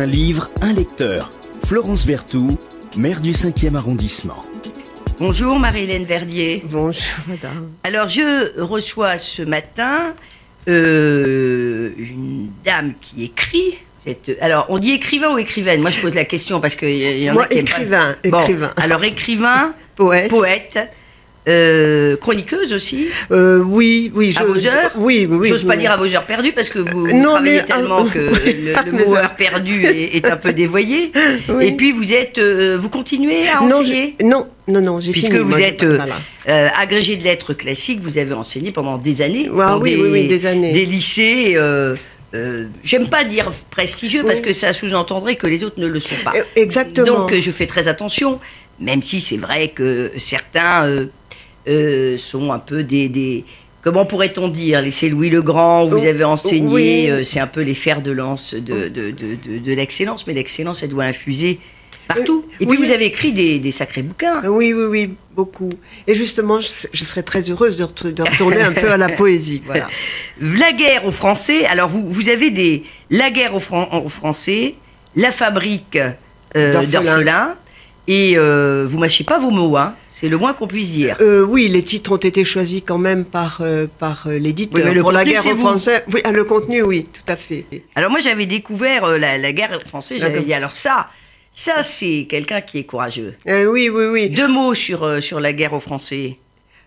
Un livre, un lecteur. Florence Berthoud, maire du 5e arrondissement. Bonjour Marie-Hélène Verdier. Bonjour madame. Alors je reçois ce matin euh, une dame qui écrit. Alors on dit écrivain ou écrivaine? Moi je pose la question parce qu'il y, y en Moi, a qui pas. écrivain, Bon, écrivain. alors écrivain, Poète. poète, euh, chroniqueuse aussi. Euh, oui, oui. À vos heures Oui, oui. J'ose pas oui. dire à vos heures perdues parce que vous, vous Non, travaillez mais, tellement euh, que oui, le, mot heures. heure perdue est, est un peu dévoyé. Et puis vous êtes, euh, vous continuez à non, enseigner non, non, non, j'ai Puisque fini. vous moi, êtes euh, voilà. euh, agrégé de lettres classiques, vous avez enseigné pendant des années Ah oui, des, oui, oui, des années. des lycées. euh, euh, J'aime pas dire prestigieux parce que ça sous-entendrait que les autres ne le sont pas. Euh, Exactement. Donc euh, je fais très attention, même si c'est vrai que certains euh, euh, sont un peu des, des- comment pourrait-on dire, c'est Louis le Grand, vous Oh, avez enseigné, oui. euh, c'est un peu les fers de lance de, de, de, l'excellence, mais l'excellence, elle doit infuser partout. Et puis vous avez écrit des, des sacrés bouquins. Euh, Oui, oui, oui, beaucoup. Et justement, je, je serais très heureuse de, ret- de retourner un peu à la poésie. Voilà. La guerre aux Français, alors vous, vous avez des La guerre aux, Fran- aux Français, La fabrique euh, D'orphelins. d'orphelins, et euh, vous mâchez pas vos mots, hein. C'est le moins qu'on puisse dire. Euh, oui, les titres ont été choisis quand même par, euh, par euh, l'éditeur. Oui, Pour la contenu, guerre aux. Français. Oui, ah, le contenu, oui, tout à fait. Alors moi j'avais découvert euh, la, la guerre aux Français, j'avais dit alors ça, ça c'est quelqu'un qui est courageux. Oui, oui, oui. Deux mots sur, sur la guerre aux Français,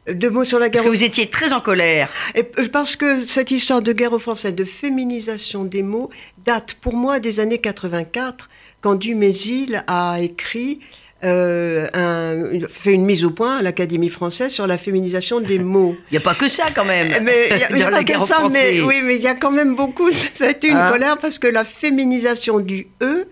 Deux mots sur la parce guerre que aux vous étiez très en colère. Et je pense que cette histoire de guerre aux Français, de féminisation des mots, date pour moi des années 84, quand Dumézil a écrit, euh, un- fait une mise au point à l'Académie française sur la féminisation des mots. Il n'y a pas que ça quand même. Mais il y a, pas que ça, mais oui, mais il y a quand même beaucoup. Ça a été une Hein colère parce que la féminisation du e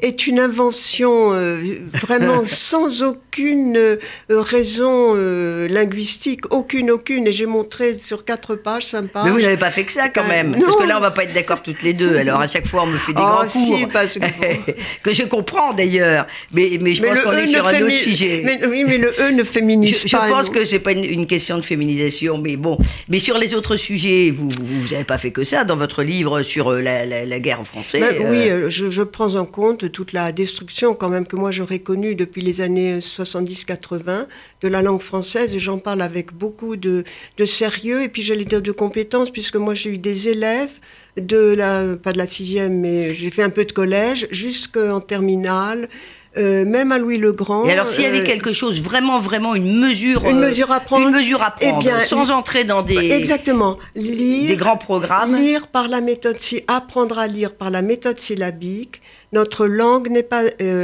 est une invention euh, vraiment sans aucune euh, raison euh, linguistique, aucune, aucune. Et j'ai montré sur quatre pages, cinq pages. Mais vous n'avez pas fait que ça quand Euh, même. non. Parce que là, on va pas être d'accord toutes les deux. Alors à chaque fois, on me fait des Oh, grands si, cours. parce que- que je comprends d'ailleurs. Mais, mais je Mais pense qu'on E est ne sur un autre sujet. Mais, oui, mais le E ne féminise Je, je pas. pense non. que c'est pas une, une question de féminisation, mais bon. Mais sur les autres sujets, vous vous n'avez pas fait que ça dans votre livre sur euh, la, la- la guerre en français. Ben Oui, je, je prends en compte toute la destruction quand même que moi j'aurais connue depuis les années 70-80 de la langue française et j'en parle avec beaucoup de, de sérieux et puis j'allais dire de compétences puisque moi j'ai eu des élèves de la, pas de la sixième mais j'ai fait un peu de collège jusqu'en terminale, euh, même à Louis le Grand. Et alors, s'il y avait euh, quelque chose, vraiment, vraiment une mesure, Une euh, mesure à prendre une mesure à Eh prendre, bien, sans entrer dans des, Exactement. Lire, des grands programmes. Lire par la méthode, sy- apprendre à lire par la méthode syllabique. Notre langue n'est pas,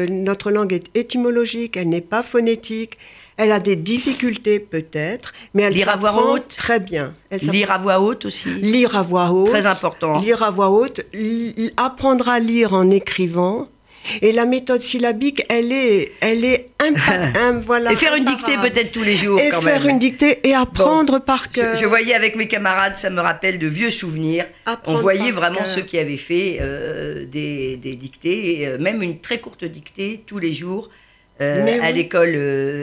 notre langue est étymologique, elle n'est pas phonétique. Elle a des difficultés peut-être, mais elle Lire à voix haute. très bien. Elle Lire à voix haute aussi. lire à voix haute, Très important. lire à voix haute, apprendre à lire en écrivant. Et la méthode syllabique, elle est, elle est impa- im- voilà, Et faire une dictée imparable. peut-être tous les jours Et quand faire une dictée et apprendre par cœur. je voyais avec mes camarades, ça me rappelle de vieux souvenirs. On voyait vraiment ceux qui avaient fait euh, des, des dictées, euh, même une très courte dictée tous les jours euh, à oui. l'école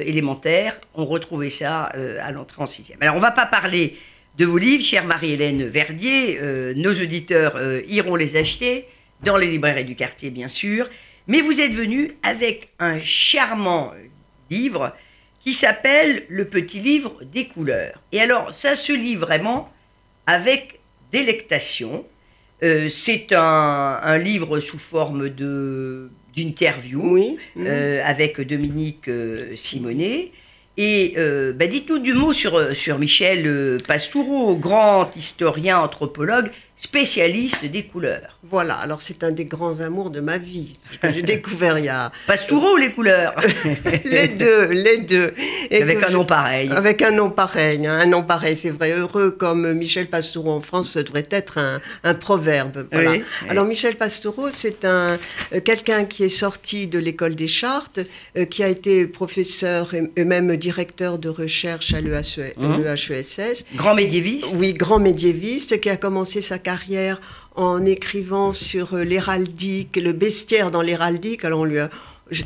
élémentaire. On retrouvait ça à l'entrée en sixième. Alors on va pas parler de vos livres, chère Marie-Hélène Verdier. nos auditeurs iront les acheter dans les librairies du quartier, bien sûr. Mais vous êtes venu avec un charmant livre qui s'appelle Le petit livre des couleurs. Et alors, ça se lit vraiment avec délectation. Euh, c'est un, un livre sous forme de d'interview Oui. euh, avec Dominique euh, Simonet. Et euh, bah, dites-nous du mot sur, sur Michel Pastoureau, grand historien, anthropologue, spécialiste des couleurs. Voilà, alors c'est un des grands amours de ma vie, que j'ai découvert il y a Pastoureau ou les couleurs les deux, les deux. Et Avec un je- nom pareil. Avec un nom pareil, hein, un nom pareil, c'est vrai. Heureux comme Michel Pastoureau en France, ce devrait être un, un proverbe. Voilà. Oui, oui. Alors Michel Pastoureau, c'est un euh, quelqu'un qui est sorti de l'école des chartes, euh, qui a été professeur et, et même directeur de recherche à l'EHE l'EHESS. Grand médiéviste. Oui, grand médiéviste qui a commencé sa carrière en écrivant sur euh, l'héraldique, le bestiaire dans l'héraldique. Alors on lui a,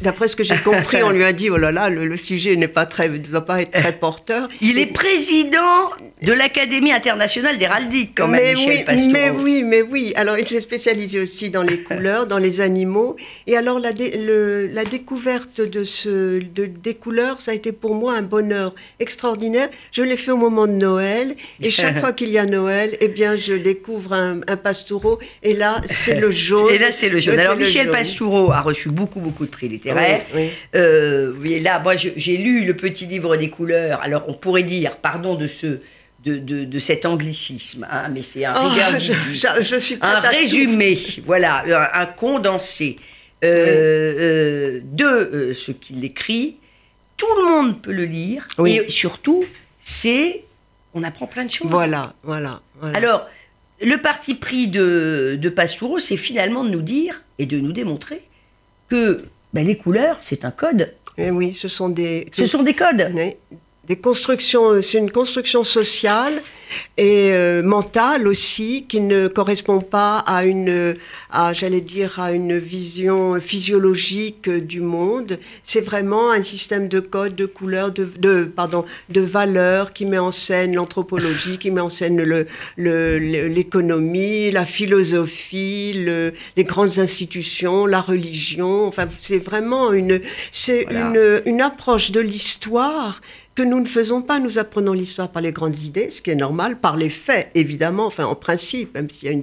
D'après ce que j'ai compris, on lui a dit oh là là, le, sujet n'est pas très, ne doit pas être très porteur. Il est président de l'Académie internationale d'héraldique, quand même, mais Michel oui, Mais oui, mais oui. Alors, il s'est spécialisé aussi dans les couleurs, dans les animaux. Et alors, la, la découverte de ce, de, des couleurs, ça a été pour moi un bonheur extraordinaire. Je l'ai fait au moment de Noël. Et chaque fois qu'il y a Noël, eh bien, je découvre un, un pastoureau. Et là, c'est le jaune. Et là, c'est le jaune. Alors, Michel Pastoureau a reçu beaucoup, beaucoup de prix littéraires. Oui, euh, là, moi, j'ai lu le petit livre des couleurs. Alors, on pourrait dire, pardon de ce de, de, cet anglicisme, hein, mais c'est un, oh, je, suis un résumé, voilà, un, condensé euh, euh, de euh, ce qu'il écrit. Tout le monde peut le lire, et surtout, c'est on apprend plein de choses. Voilà, voilà. Alors, le parti pris de, de Pastoureau, c'est finalement de nous dire et de nous démontrer que ben, les couleurs, c'est un code. Et eh oui, ce sont des. Ce sont des codes des constructions, euh, c'est une construction sociale et euh, mentale aussi qui ne correspond pas à une, à, j'allais dire, à une vision physiologique du monde. C'est vraiment un système de codes, de couleurs, de, de, pardon, de valeurs qui met en scène l'anthropologie, qui met en scène le, l'économie, la philosophie, le, les grandes institutions, la religion. Enfin, c'est vraiment une, c'est une, une approche de l'histoire que nous ne faisons pas. Nous apprenons l'histoire par les grandes idées, ce qui est normal, par les faits, évidemment, enfin en principe, même s'il y a une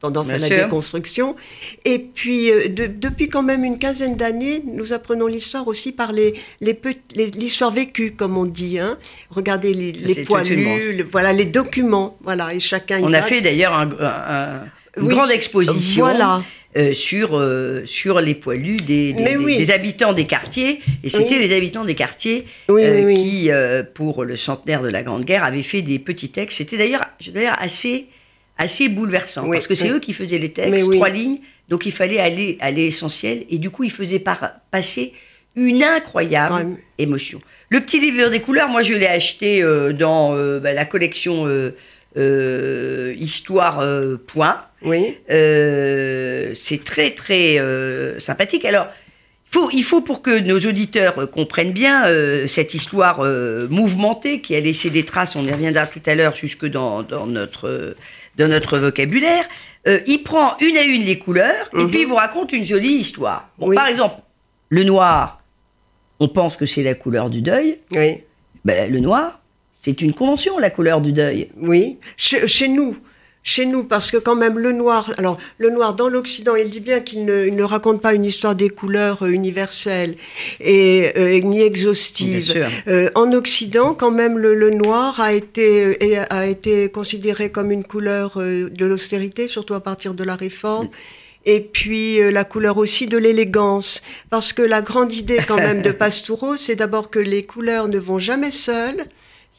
tendance à la déconstruction. Et puis, euh, depuis quand même une quinzaine d'années, nous apprenons l'histoire aussi par les, l'histoire vécue, comme on dit. Hein. Regardez les, les poilus, voilà, les documents, voilà, et chacun. On a fait d'ailleurs un, une grande exposition. Voilà. Euh, sur, euh, sur les poilus des, des, habitants des quartiers. Et c'était les habitants des quartiers euh, qui, pour le centenaire de la Grande Guerre, avaient fait des petits textes. C'était d'ailleurs assez, assez bouleversant, parce que c'est eux qui faisaient les textes, trois lignes. Donc il fallait aller à l'essentiel. Et du coup, ils faisaient passer une incroyable émotion. Le petit livre des couleurs, moi je l'ai acheté dans bah, la collection Histoire Point. Oui. Euh, c'est très, très euh, sympathique. Alors, faut, il faut pour que nos auditeurs comprennent bien euh, cette histoire mouvementée qui a laissé des traces, on y reviendra tout à l'heure, jusque dans, dans, notre, dans notre vocabulaire. il prend une à une les couleurs et puis il mhm. vous raconte une jolie histoire. Par exemple, le noir, on pense que c'est la couleur du deuil. Oui. Ben, le noir, c'est une convention, la couleur du deuil. Oui, chez, chez nous chez nous, parce que quand même le noir, alors le noir dans l'Occident, il dit bien qu'il ne, raconte pas une histoire des couleurs euh, universelles et euh, ni exhaustive. Euh, en Occident, quand même, le, noir a été, a été considéré comme une couleur de l'austérité, surtout à partir de la réforme. et puis la couleur aussi de l'élégance. Parce que la grande idée quand même de Pastoureau, c'est d'abord que les couleurs ne vont jamais seules,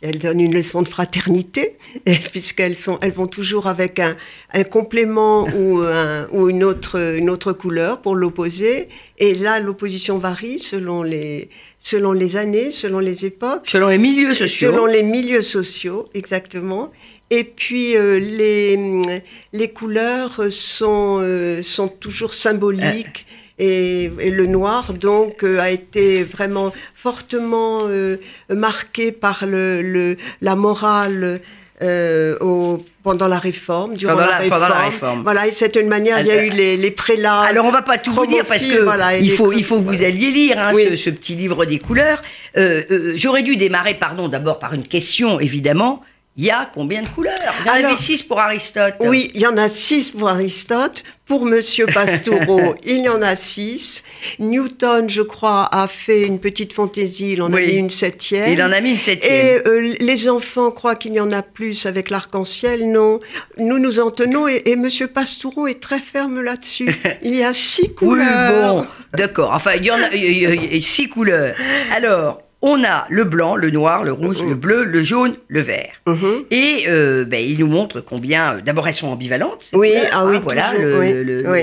elles donnent une leçon de fraternité, puisqu'elles sont, elles vont toujours avec un, complément ou, ou une, autre, une autre couleur pour l'opposer. Et là, l'opposition varie selon les, selon les années, selon les époques. Selon les milieux sociaux. Selon les milieux sociaux, exactement. Et puis euh, les, les couleurs sont, euh, sont toujours symboliques. Et, le noir, donc, euh, a été vraiment fortement euh, marqué par le, la morale. Euh, au, pendant la réforme, durant pendant la, réforme. Pendant la réforme. Voilà, et c'est une manière, il y a eu les, les, prélats. Alors on va pas tout vous dire parce que voilà, il faut, il faut que vous alliez lire hein, ce, ce, petit livre des couleurs. J'aurais dû démarrer, pardon, d'abord par une question, évidemment. Il y a combien de couleurs? Il y en avait six pour Aristote. Oui, il y en a six pour Aristote. Pour Monsieur Pastoureau, il y en a six. Newton, je crois, a fait une petite fantaisie. Il en a mis une septième. Il en a mis une septième. Et euh, les enfants croient qu'il y en a plus avec l'arc-en-ciel. Non. Nous nous en tenons et, et Monsieur Pastoureau est très ferme là-dessus. Il y a six couleurs. Oui, bon, d'accord. Enfin, il y en a six couleurs. Alors, on a le blanc, le noir, le rouge, le bleu, le jaune, le vert. Mhm. Et euh, ben, il nous montre combien. Euh, d'abord, elles sont ambivalentes. Oui, ah oui, hein, voilà.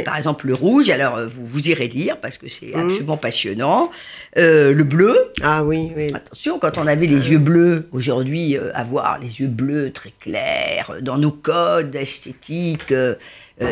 Par exemple, le rouge. Alors, euh, vous, vous irez lire parce que c'est mhm. absolument passionnant. le bleu. Ah oui, oui. Attention, quand on avait les yeux bleus, aujourd'hui, avoir les yeux bleus très clairs dans nos codes esthétiques,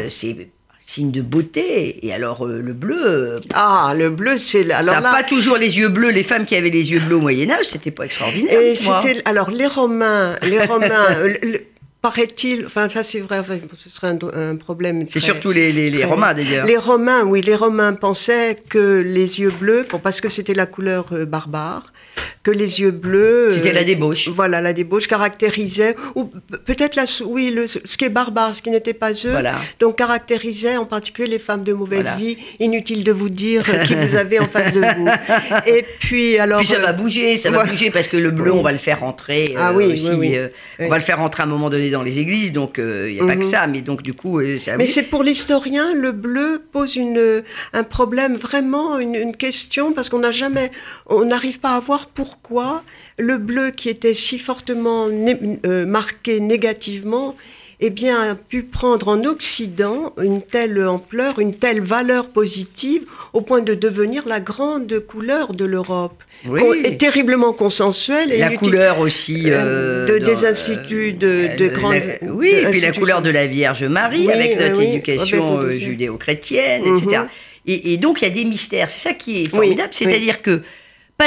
c'est signe de beauté. Et alors, euh, le bleu. euh, Ah, le bleu, c'est là. Alors ça là, pas toujours les yeux bleus. Les femmes qui avaient les yeux bleus au Moyen-Âge, c'était pas extraordinaire. et c'était alors les Romains, les Romains. le- le- Paraît-il, enfin ça c'est vrai, enfin, ce serait un, problème. C'est surtout les, les- les très- Romains d'ailleurs. Les Romains, oui, les Romains pensaient que les yeux bleus, bon, parce que c'était la couleur euh, barbare, que les yeux bleus. euh, C'était la débauche. Voilà, la débauche caractérisait, ou pe- peut-être la, oui, le- ce qui est barbare, ce qui n'était pas eux, Voilà. donc caractérisait en particulier les femmes de mauvaise Voilà. vie. Inutile de vous dire euh, qui vous avez en face de vous. Et puis alors. Puis ça euh, va bouger, ça va bouger parce que le bleu, on va le faire rentrer. Ah euh, oui, aussi, oui, oui. euh, On va le faire rentrer à un moment donné dans les églises, donc il n'y a pas que Mhm. ça. Mais donc du coup, euh, ça. Mais c'est pour l'historien, le bleu pose une, un problème, vraiment une, une question, parce qu'on n'a jamais, on n'arrive pas à voir pourquoi le bleu qui était si fortement né- euh, marqué négativement, eh bien, a pu prendre en Occident une telle ampleur, une telle valeur positive, au point de devenir la grande couleur de l'Europe, Oui. Con- et terriblement consensuelle. et la couleur aussi euh, euh, de- dans, des instituts de- de la- grandes- oui, de et puis la couleur de la Vierge Marie Oui, avec notre oui, éducation avec judéo-chrétienne, Mhm. etc. Et, et donc il y a des mystères. C'est ça qui est formidable, c'est-à-dire que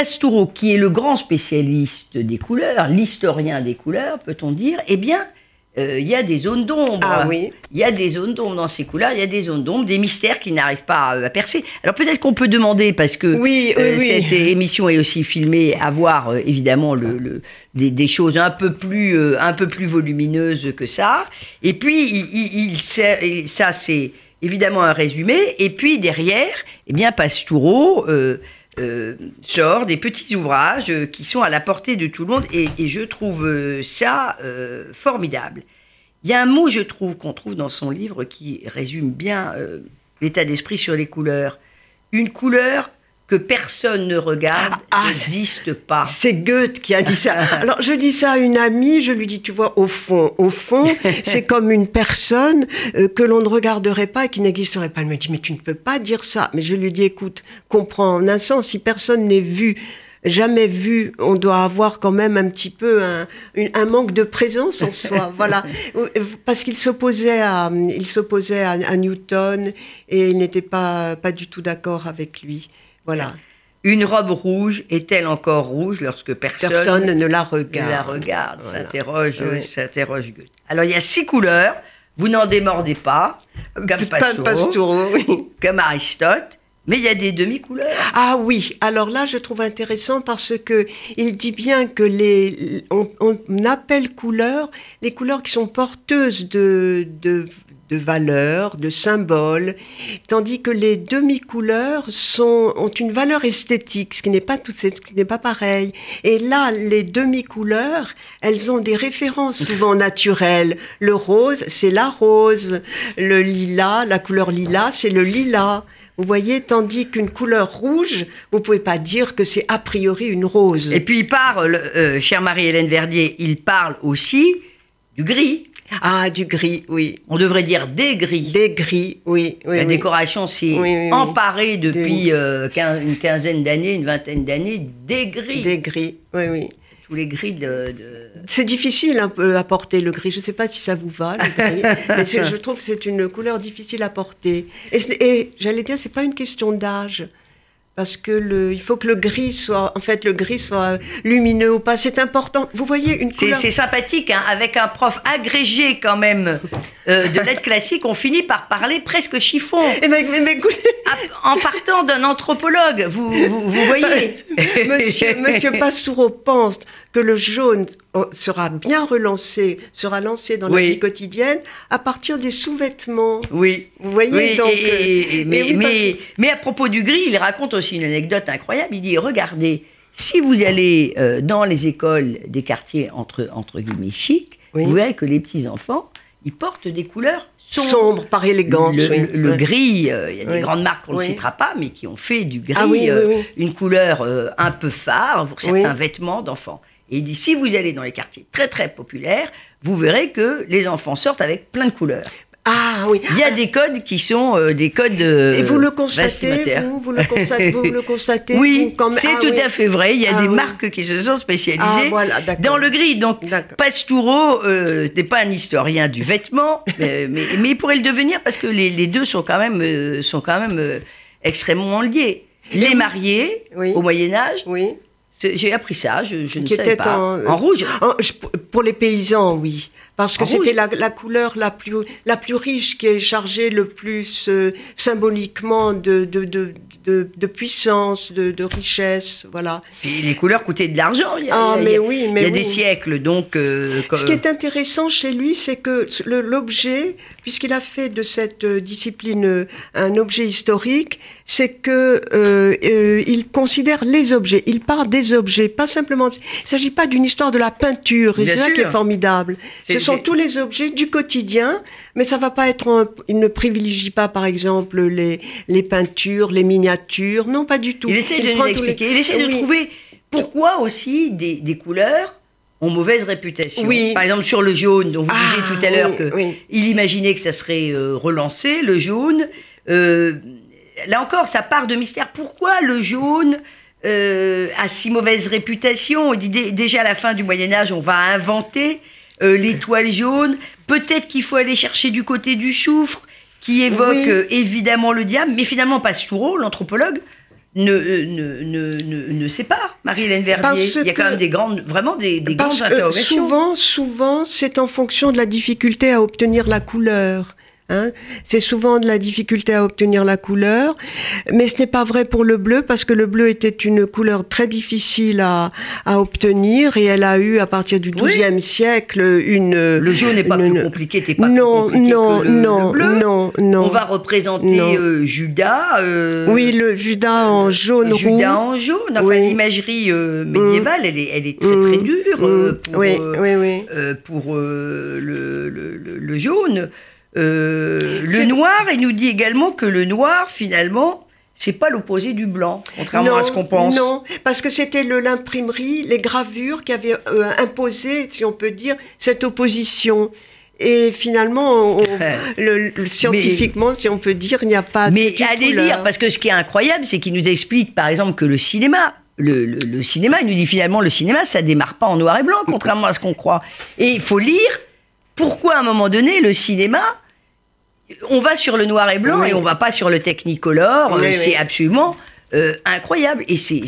Pastoureau, qui est le grand spécialiste des couleurs, l'historien des couleurs, peut-on dire, eh bien, euh, il y a des zones d'ombre. Ah oui. Il y a des zones d'ombre dans ces couleurs, il y a des zones d'ombre, des mystères qui n'arrivent pas à, à percer. Alors peut-être qu'on peut demander, parce que Oui, euh, oui. cette émission est aussi filmée, à voir euh, évidemment le, le- des, des choses un peu, plus, euh, un peu plus volumineuses que ça. Et puis, il, il- il sert- et ça c'est évidemment un résumé. Et puis derrière, eh bien, Pastoureau euh, sort des petits ouvrages qui sont à la portée de tout le monde. Et, je trouve euh, ça euh, formidable. Il y a un mot, je trouve, qu'on trouve dans son livre qui résume bien l'état d'esprit sur les couleurs. Une couleur que personne ne regarde Ah, ah, n'existe pas. C'est Goethe qui a dit ça. Alors je dis ça à une amie, je lui dis, tu vois, au fond, au fond, c'est comme une personne euh, que l'on ne regarderait pas et qui n'existerait pas. Elle me dit, mais tu ne peux pas dire ça. Mais je lui dis, écoute, comprends en un sens, si personne n'est vu, jamais vu, on doit avoir quand même un petit peu un, un manque de présence en soi. voilà. Parce qu'il s'opposait à, il s'opposait à, à Newton et il n'était pas, pas du tout d'accord avec lui. Voilà. Une robe rouge est-elle encore rouge lorsque personne, Personne ne la ne regarde. la regarde Voilà. S'interroge, Oui. s'interroge Goethe. Alors il y a six couleurs. Vous n'en démordez pas, comme Pas- Pastoureau, Pastoureau, oui. comme Aristote. Mais il y a des demi-couleurs. Ah oui, alors là je trouve intéressant parce que il dit bien que les on, on appelle couleurs les couleurs qui sont porteuses de de de valeurs, de symboles, tandis que les demi-couleurs sont, ont une valeur esthétique, ce qui n'est pas tout, ce qui n'est pas pareil. Et là, les demi-couleurs, elles ont des références souvent naturelles. Le rose, c'est la rose. Le lilas, la couleur lilas, c'est le lilas. Vous voyez, tandis qu'une couleur rouge, vous pouvez pas dire que c'est a priori une rose. Et puis il parle, euh, chère Marie-Hélène Verdier, il parle aussi du gris. Ah, du gris, oui. On devrait dire des gris. Des gris, oui. oui La oui. décoration s'est Oui, emparée depuis euh, une quinzaine d'années, une vingtaine d'années, des gris. Des gris, oui, oui. Tous les gris de... de- C'est difficile un peu à porter le gris. Je ne sais pas si ça vous va, le gris. mais je trouve que c'est une couleur difficile à porter. Et, et j'allais dire, c'est pas une question d'âge. Parce que le, il faut que le gris soit, en fait, le gris soit lumineux ou pas. C'est important. Vous voyez une C'est couleur. c'est sympathique, hein, avec un prof agrégé quand même euh, de lettres classiques, on finit par parler presque chiffon, Eh ben, mais, mais écoutez, à- en partant d'un anthropologue, vous, vous, vous voyez Monsieur, Monsieur Pastoureau pense que le jaune oh, sera bien relancé, sera lancé dans la vie quotidienne à partir des sous-vêtements. Oui. Vous voyez Oui, donc. et- et- et- mais, et oui, parce- mais- mais à propos du gris, il raconte aussi une anecdote incroyable. Il dit regardez, si vous allez euh, dans les écoles des quartiers entre, entre guillemets chics, Oui. vous verrez que les petits enfants, ils portent des couleurs sombres. sombre, par élégance. Le, oui. le- le Ouais. gris, euh, il y a des grandes marques qu'on ne citera pas, mais qui ont fait du gris Ah oui, euh, une couleur euh, un peu phare pour certains vêtements d'enfants. Et il dit si vous allez dans les quartiers très très populaires, vous verrez que les enfants sortent avec plein de couleurs. Ah oui. Il y a des codes qui sont euh, des codes. euh, Et vous le constatez, vous, vous le constatez, vous le constatez Oui, c'est Ah tout oui. à fait vrai. Il y a Ah des oui. marques qui se sont spécialisées Ah voilà, dans le gris. Donc. Pastoureau euh, n'est pas un historien du vêtement, mais, mais, mais il pourrait le devenir parce que les, les deux sont quand même, euh, sont quand même euh, extrêmement liés. Les mariés, Oui. au Moyen-Âge, Oui. J'ai appris ça, je, je ne savais pas. en- En, rouge je- pour les paysans, oui. Parce que En c'était la, la couleur la plus, la plus riche qui est chargée le plus euh, symboliquement de, de, de, de, de puissance, de, de richesse. Voilà. Puis les couleurs coûtaient de l'argent. Il y a, Ah, il y a- mais il y a- oui, il y mais a des oui. siècles, donc. euh, Ce qui est intéressant chez lui, c'est que l'objet, puisqu'il a fait de cette euh, discipline euh, un objet historique, c'est que euh, euh, il considère les objets. Il part des objets, pas simplement. Il ne s'agit pas d'une histoire de la peinture, et c'est ça qui est formidable. C'est- sont tous les objets du quotidien, mais ça va pas être. un- il ne privilégie pas, par exemple, les, les peintures, les miniatures. Non, pas du tout. Il essaie de nous les- expliquer. Il essaie de trouver pourquoi aussi des, des couleurs ont mauvaise réputation. Oui. Par exemple, sur le jaune, dont vous Ah, disiez tout à l'heure oui, que oui. il imaginait que ça serait euh, relancé, le jaune. Euh, là encore, ça part de mystère. Pourquoi le jaune euh, a si mauvaise réputation? On dit dé- déjà à la fin du Moyen Âge, on va inventer euh, l'étoile jaune. Peut-être qu'il faut aller chercher du côté du soufre, qui évoque Oui. euh, évidemment le diable, mais finalement Pastoureau, l'anthropologue, ne, euh, ne, ne, ne, ne sait pas, Marie-Hélène Verdier. Il y a quand même des grandes, vraiment des, des grandes interrogations. souvent, souvent, c'est en fonction de la difficulté à obtenir la couleur. Hein. c'est souvent de la difficulté à obtenir la couleur, mais ce n'est pas vrai pour le bleu parce que le bleu était une couleur très difficile à, à obtenir et elle a eu à partir du Oui. XIIe siècle une. Le jaune n'est pas une- plus compliqué, t'es pas non, plus compliqué non, que le, non, le bleu. non, non. On va représenter euh, Judas. euh, Oui, le Judas en jaune roux. Judas en jaune. Enfin, Oui. l'imagerie euh, médiévale, elle, est, elle est très très Mm. dure Mm. pour, oui, oui, oui. pour le, le- le- le jaune. Euh, le noir, il nous dit également que le noir, finalement, c'est pas l'opposé du blanc, contrairement à ce qu'on pense. Non, parce que c'était l'imprimerie, les gravures qui avaient euh, imposé, si on peut dire, cette opposition. Et finalement, on- le- le- scientifiquement, si on peut dire, il n'y a pas Mais de allez couleur. lire, parce que ce qui est incroyable, c'est qu'il nous explique, par exemple, que le cinéma, le, le- le cinéma, il nous dit finalement, le cinéma, ça démarre pas en noir et blanc, contrairement à ce qu'on croit. Et il faut lire pourquoi, à un moment donné, le cinéma, on va sur le noir et blanc Oui. et on va pas sur le technicolor. Oui, Euh, oui. C'est absolument euh, incroyable. Et c'est-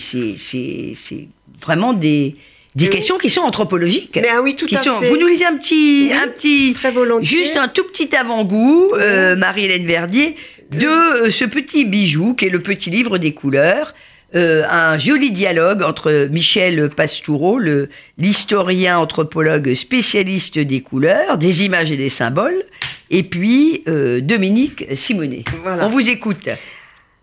vraiment des, des questions qui sont anthropologiques. Mais ah oui, tout qui à sont- fait. Vous nous lisez un petit, un petit, très volontiers. juste un tout petit avant-goût, euh, Marie-Hélène Verdier, de ce petit bijou qui est le petit livre des couleurs. Euh, un joli dialogue entre Michel Pastoureau, l'historien anthropologue spécialiste des couleurs, des images et des symboles, et puis euh, Dominique Simonet. Voilà. On vous écoute.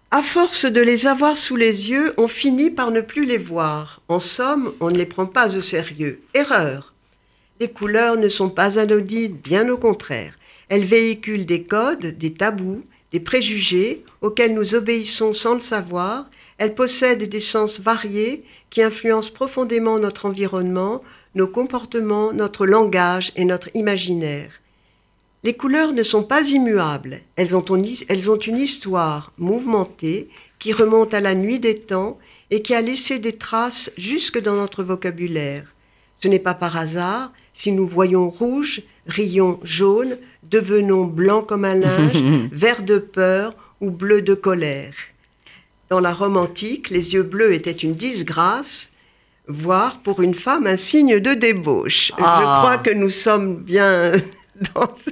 À force de les avoir sous les yeux, on finit par ne plus les voir. En somme, on ne les prend pas au sérieux. Erreur. Les couleurs ne sont pas anodines, bien au contraire. Elles véhiculent des codes, des tabous, des préjugés auxquels nous obéissons sans le savoir. Elles possèdent des sens variés qui influencent profondément notre environnement, nos comportements, notre langage et notre imaginaire. Les couleurs ne sont pas immuables. Elles ont, une, elles ont une histoire mouvementée qui remonte à la nuit des temps et qui a laissé des traces jusque dans notre vocabulaire. Ce n'est pas par hasard si nous voyons rouge, rions jaune, devenons blanc comme un linge, vert de peur ou bleu de colère. Dans la Rome antique, les yeux bleus étaient une disgrâce, voire pour une femme un signe de débauche. Ah. Je crois que nous sommes bien dans ce-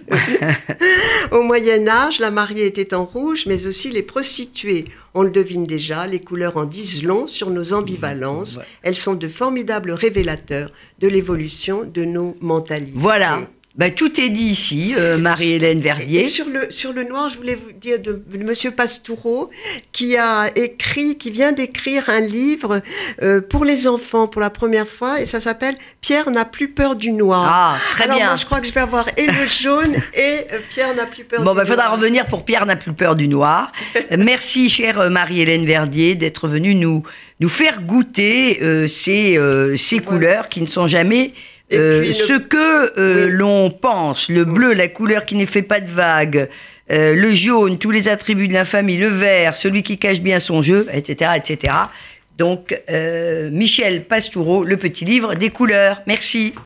Au Moyen Âge, la mariée était en rouge, mais aussi les prostituées. On le devine déjà, les couleurs en disent long sur nos ambivalences. Elles sont de formidables révélateurs de l'évolution de nos mentalités. Voilà. Ben, tout est dit ici, euh, Marie-Hélène Et Verdier. sur le, sur le noir, je voulais vous dire de, de Monsieur Pastoureau, qui a écrit, qui vient d'écrire un livre euh, pour les enfants pour la première fois, et ça s'appelle Pierre n'a plus peur du noir. Ah, très Alors bien. moi, je crois que je vais avoir et le jaune et euh, Pierre n'a plus peur Bon, du ben, faudra noir. revenir pour Pierre n'a plus peur du noir. Merci, chère Marie-Hélène Verdier, d'être venue nous, nous faire goûter ces, ces couleurs qui ne sont jamais euh, ce que euh, l'on pense, le bleu, la couleur qui ne fait pas de vagues, euh, le jaune, tous les attributs de l'infamie, le vert, celui qui cache bien son jeu, etc., etc. Donc, Michel Pastoureau, le petit livre des couleurs. Merci.